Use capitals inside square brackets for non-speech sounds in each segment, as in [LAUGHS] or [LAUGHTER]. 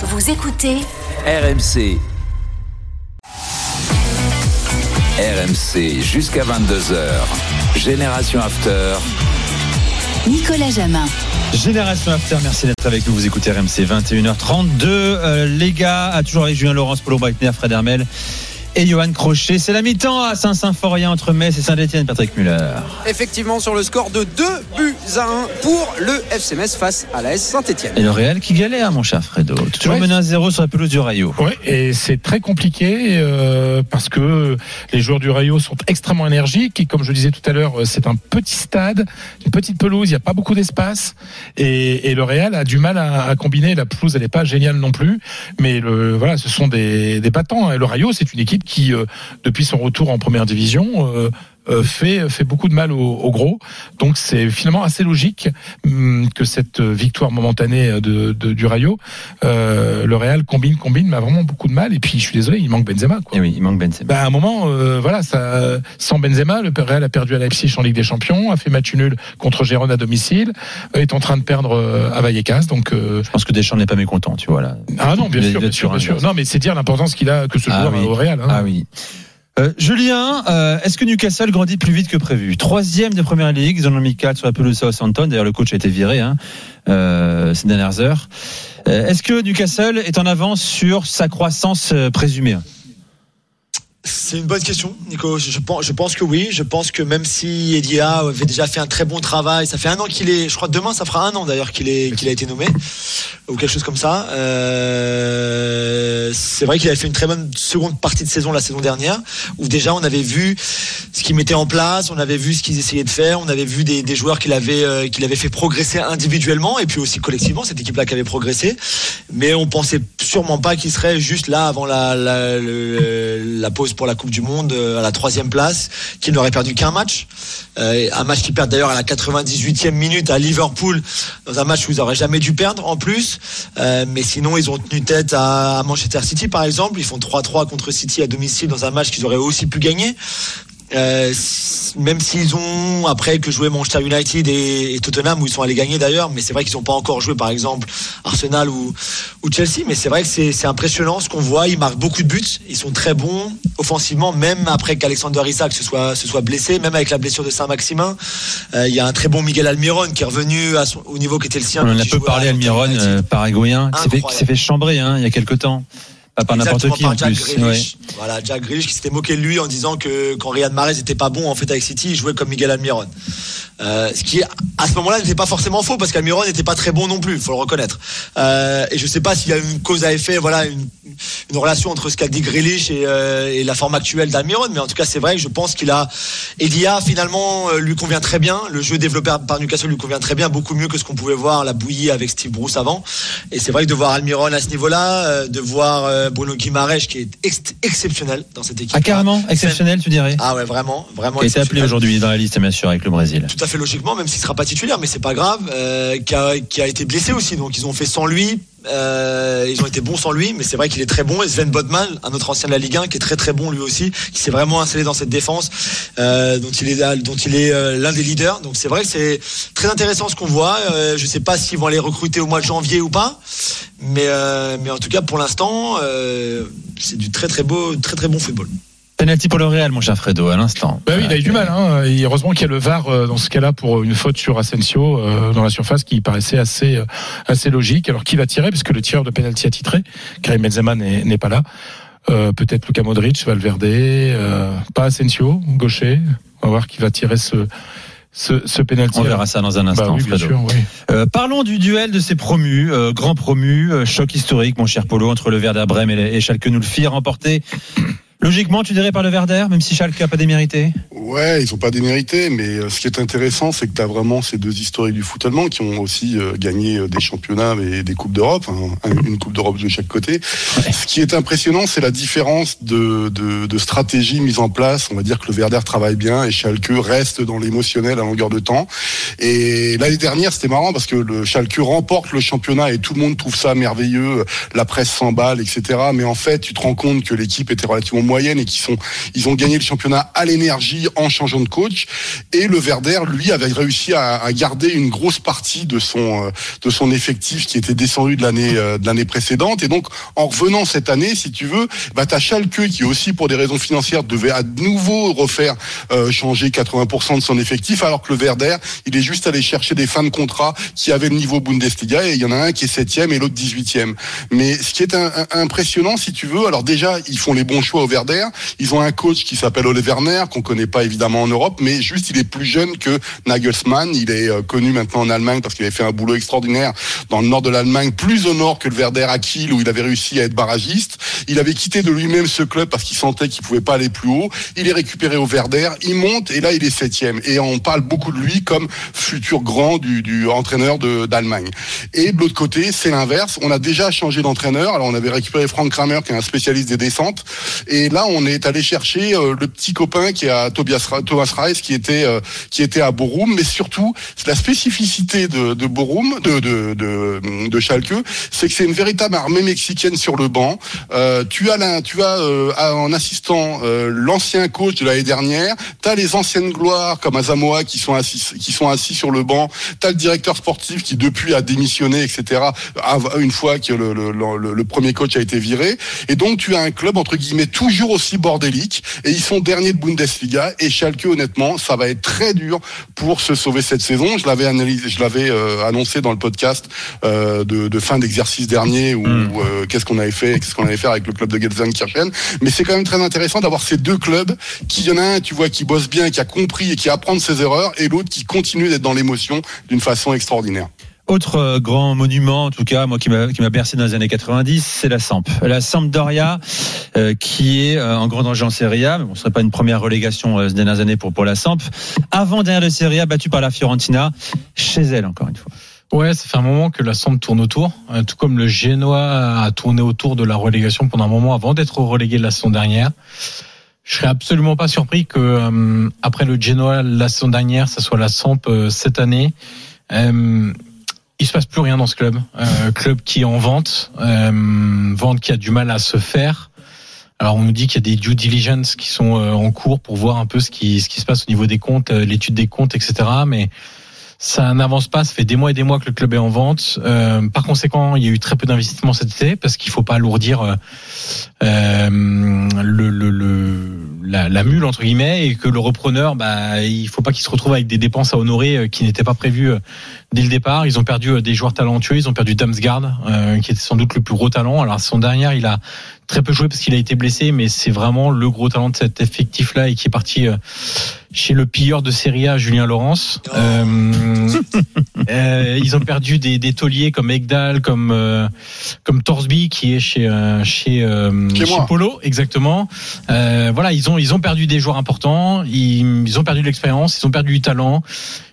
Vous écoutez RMC. RMC jusqu'à 22h. Génération After. Nicolas Jamin. Génération After, merci d'être avec nous. Vous écoutez RMC 21h32. Euh, les gars, a toujours avec Julien Laurence, Paulo Breitner, Fred Hermel et Johan Crochet. C'est la mi-temps à Saint-Symphorien entre Metz et Saint-Etienne, Patrick Muller. Effectivement, sur le score de 2 buts à 1 pour le FC Metz face à l'AS Saint-Etienne. Et le Real qui galère, mon cher Fredo. Toujours Ouais. mené à 0 sur la pelouse du Rayo. Oui, et c'est très compliqué euh, parce que les joueurs du Rayo sont extrêmement énergiques et comme je le disais tout à l'heure, c'est un petit stade, une petite pelouse, il n'y a pas beaucoup d'espace et, et le Real a du mal à, à combiner. La pelouse, elle n'est pas géniale non plus, mais le, voilà, ce sont des, des battants. Et le Rayo, c'est une équipe qui, euh, depuis son retour en première division, euh, fait, fait beaucoup de mal au, au gros. Donc c'est finalement assez logique hum, que cette victoire momentanée de, de- du Rayo, euh, le Real combine, combine, mais a vraiment beaucoup de mal. Et puis je suis désolé, il manque Benzema. Quoi. Et oui, il manque Benzema. Bah, à un moment, euh, voilà, ça, sans Benzema, le Real a perdu à Leipzig en Ligue des Champions, a fait match nul contre Gérone à domicile, euh, est en train de perdre euh, à Vallecas. Donc, euh, Je pense que Deschamps n'est pas mécontent, tu vois là. ah non, bien sûr, bien sûr, bien sûr. Non, mais c'est dire l'importance qu'il a que ce Ah joueur oui. au Real. hein. Ah oui. Euh, Julien, euh, est-ce que Newcastle grandit plus vite que prévu? Troisième de Première Ligue, ils en ont mis quatre sur la pelouse Southampton. D'ailleurs, le coach a été viré hein, euh, ces dernières heures. Euh, est-ce que Newcastle est en avance sur sa croissance présumée? C'est une bonne question, Nico. Je, pense, que oui. Je pense que même si Edia avait déjà fait un très bon travail, ça fait un an qu'il est. Je crois que demain, ça fera un an d'ailleurs qu'il est qu'il a été nommé ou quelque chose comme ça. Euh, c'est vrai qu'il avait fait une très bonne seconde partie de saison la saison dernière, où déjà on avait vu ce qu'ils mettaient en place, on avait vu ce qu'ils essayaient de faire, on avait vu des, joueurs qu'il avait euh, qu'il fait progresser individuellement et puis aussi collectivement cette équipe-là qui avait progressé. Mais on pensait sûrement pas qu'il serait juste là avant la la pause pour la Coupe du Monde euh, à la troisième place, qu'il n'aurait perdu qu'un match, Euh, un match qu'ils perdent d'ailleurs à la 98e minute à Liverpool dans un match où ils auraient jamais dû perdre en plus. Euh, mais sinon, ils ont tenu tête à Manchester City, par exemple. Ils font 3-3 contre City à domicile dans un match qu'ils auraient aussi pu gagner. Euh, même s'ils ont après que joué Manchester United et, et Tottenham où ils sont allés gagner d'ailleurs, mais c'est vrai qu'ils n'ont pas encore joué par exemple Arsenal ou, ou Chelsea, mais c'est vrai que c'est impressionnant ce qu'on voit. Ils marquent beaucoup de buts, ils sont très bons offensivement, même après qu'Alexander Isak se soit se soit blessé, même avec la blessure de Saint-Maximin. Euh, Il y a un très bon Miguel Almiron qui est revenu à son- au niveau qui était le sien. On en a peu parlé, Almiron, euh, paraguayen, qui s'est fait, fait chambrer hein, il y a quelques temps. Pas par n'importe Exactement, qui par en Jack plus. Grealish. Voilà, Jack Grealish qui s'était moqué de lui en disant que quand Riyad Mahrez n'était pas bon en fait avec City, il jouait comme Miguel Almiron. Euh, ce qui à ce moment-là n'était pas forcément faux parce qu'Almiron n'était pas très bon non plus, faut le reconnaître. Euh, et je sais pas s'il y a une cause à effet, voilà, une, une relation entre ce qu'a dit Grealish et, euh, et la forme actuelle d'Almiron, mais en tout cas c'est vrai que je pense qu'il a Edia finalement lui convient très bien, le jeu développé par Newcastle lui convient très bien, beaucoup mieux que ce qu'on pouvait voir la bouillie avec Steve Bruce avant. Et c'est vrai que de voir Almiron à ce niveau-là, de voir Bruno Guimaraes qui est ex- exceptionnel dans cette équipe. Ah, carrément Exceptionnel, tu dirais Ah ouais, vraiment, vraiment. Qui a été appelé aujourd'hui dans la liste, bien sûr, avec le Brésil. Tout à logiquement, même s'il sera pas titulaire, mais c'est pas grave. euh, qui, a, été blessé aussi, donc ils ont fait sans lui. euh, ils ont été bons sans lui, mais c'est vrai qu'il est très bon. Et Sven Bodman, un autre ancien de la Ligue 1, qui est très très bon lui aussi, qui s'est vraiment installé dans cette défense, euh, dont il est dont il est l'un des leaders. Donc c'est vrai que c'est très intéressant ce qu'on voit. Je sais pas s'ils vont aller recruter au mois de janvier ou pas, mais mais en tout cas pour l'instant, c'est du très très beau, très très bon football. Penalty pour le Real, mon cher Fredo, à l'instant. Bah oui, il a eu du mal. Hein. Et heureusement qu'il y a le VAR euh, dans ce cas-là pour une faute sur Asensio euh, dans la surface qui paraissait assez euh, assez logique. Alors qui va tirer? Parce que le tireur de penalty a titré, Karim Benzema n'est pas là. Euh, Peut-être Luka Modric, Valverde, euh, pas Asensio, gaucher. On va voir qui va tirer ce ce, ce penalty. On verra ça dans un Bah instant, oui, bien Fredo. sûr. Oui. Euh, parlons du duel de ces promus, euh, grand promu, euh, choc historique, mon cher Polo, entre le Werder Brême et, et Schalke fit remporter. Logiquement, tu dirais par le Werder, même si Schalke a pas démérité Ouais, ils ont pas démérité, mais euh, ce qui est intéressant, c'est que tu as vraiment ces deux historiques du foot allemand qui ont aussi euh, gagné euh, des championnats et des coupes d'Europe, hein, un- une coupe d'Europe de chaque côté. Ce qui est impressionnant, c'est la différence de, de, de stratégie mise en place. On va dire que le Werder travaille bien et Schalke reste dans l'émotionnel à longueur de temps. Et l'année dernière, c'était marrant parce que le Schalke remporte le championnat et tout le monde trouve ça merveilleux. La presse s'emballe, etc. Mais en fait, tu te rends compte que l'équipe était relativement moyenne et qu'ils sont, ils ont gagné le championnat à l'énergie, en changeant de coach. Et le Verder, lui, avait réussi à, garder une grosse partie de son euh, de son effectif qui était descendu de l'année euh, de l'année précédente. Et donc, en revenant cette année, si tu veux, bah t'as Schalke qui aussi pour des raisons financières devait à nouveau refaire euh, changer 80% de son effectif, alors que le Verder, il est juste allé chercher des fins de contrat qui avaient le niveau Bundesliga et il y en a un qui est septième et l'autre 18e. Mais ce qui est impressionnant, si tu veux, alors déjà ils font les bons choix au Verder. Ils ont un coach qui s'appelle Ole Werner qu'on connaît pas évidemment en Europe, mais juste il est plus jeune que Nagelsmann. Il est euh, connu maintenant en Allemagne parce qu'il avait fait un boulot extraordinaire dans le nord de l'Allemagne, plus au nord que le Werder à Kiel où il avait réussi à être barragiste. Il avait quitté de lui-même ce club parce qu'il sentait qu'il pouvait pas aller plus haut. Il est récupéré au Werder, il monte et là il est septième. Et on parle beaucoup de lui comme futur grand du, du entraîneur d'Allemagne. Et de l'autre côté, c'est l'inverse. On a déjà changé d'entraîneur. Alors on avait récupéré Frank Kramer qui est un spécialiste des descentes. Et là on est allé chercher euh, le petit copain qui à Tobias Thomas Reis qui était euh, qui était à Borum. Mais surtout, la spécificité de, de Borum, de de de, Schalke, c'est que c'est une véritable armée mexicaine sur le banc. Euh, tu as tu as euh, en assistant euh, l'ancien coach de l'année dernière. Tu as les anciennes gloires comme Azamoa qui sont assis qui sont assis sur le banc. Tu as le directeur sportif qui depuis a démissionné, etc. Une fois que le, le- le premier coach a été viré. Et donc tu as un club entre guillemets toujours aussi bordélique. Et ils sont derniers de Bundesliga. Et Schalke honnêtement, ça va être très dur pour se sauver cette saison. Je l'avais analysé, je l'avais euh, annoncé dans le podcast euh, de, de fin d'exercice dernier où euh, qu'est-ce qu'on avait fait, qu'est-ce qu'on allait faire avec le club de Gelsenkirchen. Mais c'est quand même très intéressant d'avoir ces deux clubs qui y en a un, tu vois, qui bosse bien, qui a compris et qui apprend de ses erreurs, et l'autre qui continue d'être dans l'émotion d'une façon extraordinaire. Autre euh, grand monument, en tout cas, moi qui m'a bercé dans les années 90, c'est la Samp. La Sampdoria, euh, qui est euh, en grand danger en Serie A, mais bon, ce serait pas une première relégation euh, ces dernières années pour pour la Samp. Avant dernière de Serie A, battue par la Fiorentina, chez elle encore une fois. Ouais, ça fait un moment que la Samp tourne autour, euh, tout comme le Genoa a tourné autour de la relégation pendant un moment avant d'être relégué la saison dernière. Je serais absolument pas surpris que euh, après le Genoa la saison dernière, ça soit la Samp euh, cette année. Il se passe plus rien dans ce club. Euh, club qui est en vente, euh, vente qui a du mal à se faire. Alors on nous dit qu'il y a des due diligence qui sont euh, en cours pour voir un peu ce qui ce qui se passe au niveau des comptes, euh, l'étude des comptes, etc. Mais ça n'avance pas. Ça fait des mois et des mois que le club est en vente. Euh, par conséquent, il y a eu très peu d'investissements cet été parce qu'il faut pas alourdir euh, euh, le, le, le- la, la mule entre guillemets et que le repreneur, bah, il faut pas qu'il se retrouve avec des dépenses à honorer qui n'étaient pas prévues dès le départ. Ils ont perdu euh, des joueurs talentueux. Ils ont perdu Damsgaard, euh, qui était sans doute le plus gros talent. Alors son dernière, il a très peu joué parce qu'il a été blessé, mais c'est vraiment le gros talent de cet effectif-là et qui est parti euh, chez le pilleur de Serie A, Julien Laurence. Euh, [LAUGHS] euh, ils ont perdu des, des tauliers comme Egdal, comme euh, comme Torsby qui est chez euh, chez euh, Chez. Polo, exactement. Euh, voilà, ils ont ils ont perdu des joueurs importants, ils, ils ont perdu de l'expérience, ils ont perdu du talent.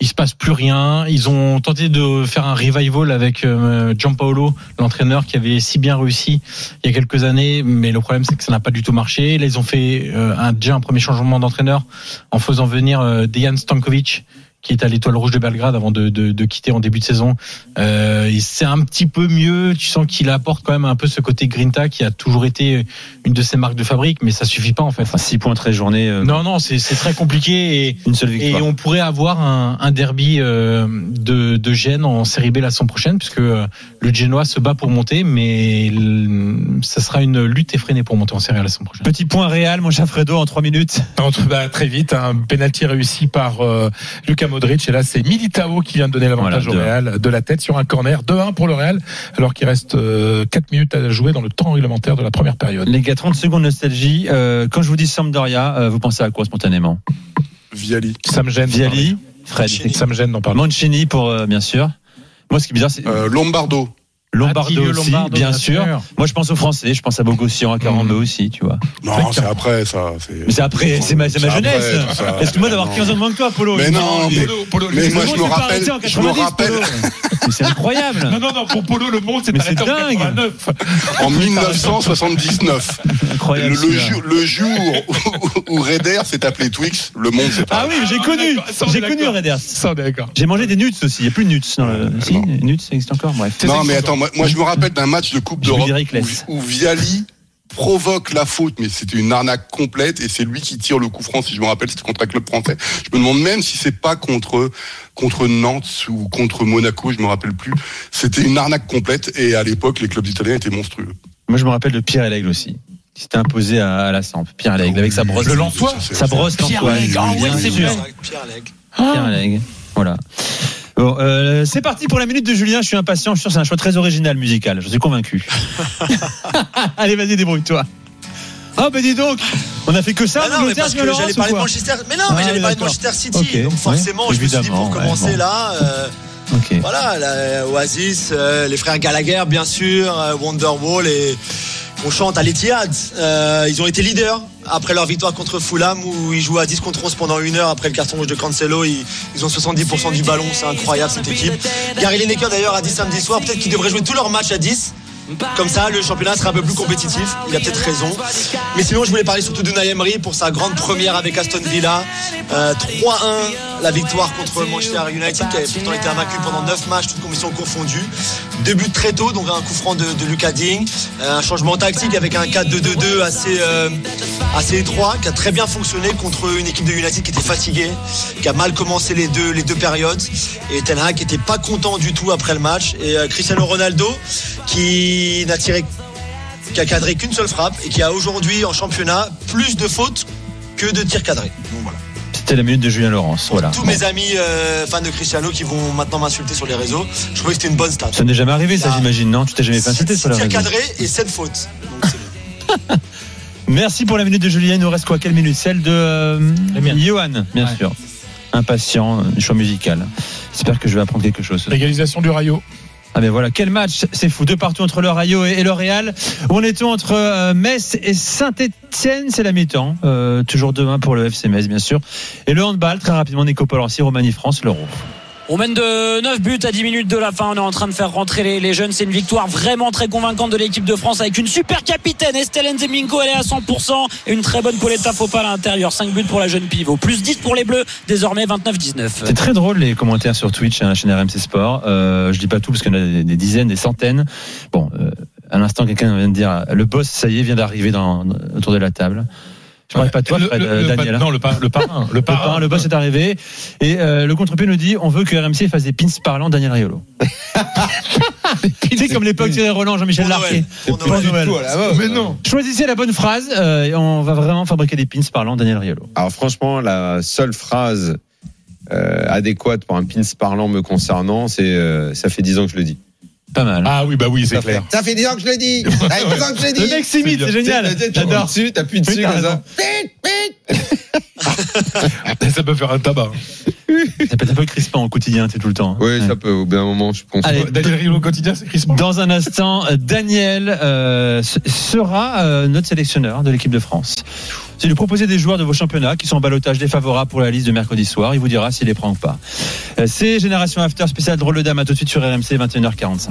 Il se passe plus rien. Ils ont tenté de faire un revival avec euh, Gianpaolo, l'entraîneur qui avait si bien réussi il y a quelques années, mais le problème c'est que ça n'a pas du tout marché. Là, ils ont fait euh, un, déjà un premier changement d'entraîneur en faisant venir euh, Dejan Stankovic qui est à l'étoile rouge de Belgrade avant de, de, de quitter en début de saison. Euh, et c'est un petit peu mieux. Tu sens qu'il apporte quand même un peu ce côté Grinta qui a toujours été une de ses marques de fabrique, mais ça suffit pas en fait. Enfin, 6 points 13 journées, euh, Non, non, c'est très compliqué et une seule et victoire. on pourrait avoir un, un derby euh, de, de Gênes en Série B la saison prochaine, puisque euh, le Genoa se bat pour monter, mais ça sera une lutte effrénée pour monter en Série A la saison prochaine. Petit point réel, mon cher Fredo, en 3 minutes. Entre, bah, très vite, un penalty réussi par euh, Lucas Modric. Et là, c'est Militao qui vient de donner l'avantage Voilà, au Real de la tête sur un corner. 2-1 pour le Real, alors qu'il reste euh, 4 minutes à jouer dans le temps réglementaire de la première période. Les gars, 30 secondes de nostalgie. Euh, quand je vous dis Sampdoria, euh, vous pensez à quoi spontanément? Viali. Ça me gêne. Viali, Fred, Ça me gêne d'en parler. Mancini pour euh, bien sûr. Moi, ce qui est bizarre, c'est Euh, Lombardo. Lombardo Attilio aussi, Lombardo, bien sûr. Moi, je pense aux Français, je pense à Bogossian, à Carambeu aussi, tu vois. Non, c'est après ça. Mais c'est après, c'est ma, c'est ma jeunesse. Excuse-moi d'avoir Non. 15 ans de moins que toi, Polo. Mais non, mais, mais moi Le je monde me s'est pas rappelle, arrêté en je me 90, rappelle Polo. Mais c'est incroyable. Non, non, non, pour Polo, le monde, c'est Mais c'est arrêté en dingue. 89. en 1979, le, Incroyable. le jour, le jour où, Raider s'est appelé Twix, le monde s'est Ah oui, j'ai connu. est J'ai connu d'accord. J'ai mangé des nuts aussi. Il n'y a plus de nuts le. Si, non. nuts, ça existe encore. Bref. Non, mais attends, moi, moi, je me rappelle d'un match de Coupe d'Europe où, où Viali provoque la faute, mais c'était une arnaque complète et c'est lui qui tire le coup franc, si je me rappelle, c'était contre un club français. Je me demande même si c'est pas contre contre Nantes ou contre Monaco, je me rappelle plus. C'était une arnaque complète et à l'époque, les clubs italiens étaient monstrueux. Moi, je me rappelle de Pierre L'Aigle aussi. Qui s'était imposé à, la Samp. Pierre L'Aigle avec sa brosse. Le Lensois Sa brosse Pierre. Ah oui, c'est vrai. Pierre Legge. Pierre L'Aigle. Voilà. Bon, euh, c'est parti pour la minute de Julien. Je suis impatient. Je suis sûr que c'est un choix très original musical. Je suis convaincu. [LAUGHS] [LAUGHS] Allez, vas-y, débrouille-toi. Oh, ben dis donc, on a fait que ça. Ah non, mais parce que j'allais parler de Manchester. Mais non, Ah, mais j'allais oui, parler de. Manchester City. Donc forcément, ouais, je me suis dit pour ouais, commencer bon. là. euh. Voilà, la Oasis, euh, les frères Gallagher, bien sûr, euh, Wonderwall et on chante à l'Etihad. Euh, ils ont été leaders après leur victoire contre Fulham où ils jouent à 10 contre 11 pendant une heure après le carton rouge de Cancelo. Ils, ont 70% du ballon, c'est incroyable cette équipe. Gary Lineker d'ailleurs a dit samedi soir peut-être qu'ils devraient jouer tous leurs matchs à 10. Comme ça, le championnat sera un peu plus compétitif. Il a peut-être raison. Mais sinon, je voulais parler surtout de Emery pour sa grande première avec Aston Villa. Euh, 3-1, la victoire contre Manchester United, qui avait pourtant été invaincu pendant 9 matchs, toutes commissions confondues. Deux buts très tôt, donc un coup franc de, Lucas Ding. Euh, un changement tactique avec un 4-2-2-2 assez, euh, assez étroit, qui a très bien fonctionné contre une équipe de United qui était fatiguée, qui a mal commencé les deux, périodes. Et Ten Hag qui était pas content du tout après le match. Et euh, Cristiano Ronaldo, qui n'a tiré qui a cadré qu'une seule frappe et qui a aujourd'hui en championnat plus de fautes que de tirs cadrés. Donc voilà. C'était la minute de Julien Laurence. Voilà. Tous mes amis euh, fans de Cristiano qui vont maintenant m'insulter sur les réseaux, je trouvais que c'était une bonne stat. Ça n'est jamais arrivé, ça, j'imagine, non? Tu t'es jamais fait insulter sur la tirs réseau. cadrés et 7 fautes. Donc, c'est- [LAUGHS] Merci pour la minute de Julien. Il nous reste quoi? Quelle minute? Celle de euh. Johan, bien Ouais. sûr. Impatient, choix musical. J'espère que je vais apprendre quelque chose. L'égalisation du Rayo. Ah ben voilà, quel match C'est fou. Deux partout entre le Rayo et, le Real. Où on était entre euh, Metz et Saint-Etienne. C'est la mi-temps. Euh, toujours demain pour le FC Metz, bien sûr. Et le handball, très rapidement, Nico Polancy, Roumanie-France, l'Euro. On mène de 9 buts à 10 minutes de la fin. On est en train de faire rentrer les, jeunes. C'est une victoire vraiment très convaincante de l'équipe de France avec une super capitaine. Estelle Nzeminko, elle est à 100%. Et une très bonne Pauletta Fopa à l'intérieur. 5 buts pour la jeune pivot. Plus 10 pour les Bleus. Désormais 29-19. C'est très drôle les commentaires sur Twitch, hein, chaîne RMC Sport. Euh, je dis pas tout parce qu'il y en a des, dizaines, des centaines. Bon, euh, à l'instant, quelqu'un vient de dire le boss, ça y est, vient d'arriver autour de la table. Je parle pas de toi, Le- Fred, le- le- Daniel. hein. Non, le, par- [LAUGHS] le parrain. Le Le, parrain, parrain. le boss est arrivé. Et euh, le contre-pied nous dit on veut que RMC fasse des pins parlant Daniel Riolo. [LAUGHS] tu sais, comme l'époque Thierry Roland, Jean-Michel Larquet. Mais non. Choisissez la bonne phrase euh, et on va vraiment fabriquer des pins parlant Daniel Riolo. Alors franchement, la seule phrase euh, adéquate pour un pins parlant me concernant, c'est euh, ça fait 10 ans que je le dis. Pas mal. Ah oui, bah oui, c'est Ça clair. ça fait 10 ans que je le dis. [LAUGHS] Ça fait 10 ans que je le dis. le mec s'imite, c'est génial. T'appuies J'adore. dessus, t'appuies dessus Oui, t'as comme ça. raison. [LAUGHS] Ça peut faire un tabac. Ça peut être un peu crispant au quotidien, tu sais, tout le temps. Oui, Ouais. ça peut. Au bout d'un moment, je pense. Allez, Daniel Riolo au quotidien, c'est crispant. Dans un instant, euh, Daniel euh, sera euh, notre sélectionneur de l'équipe de France. C'est lui proposer des joueurs de vos championnats qui sont en balotage défavorable pour la liste de mercredi soir. Il vous dira s'il les prend ou pas. C'est Génération After spécial drôle de dame. À tout de suite sur RMC 21h45.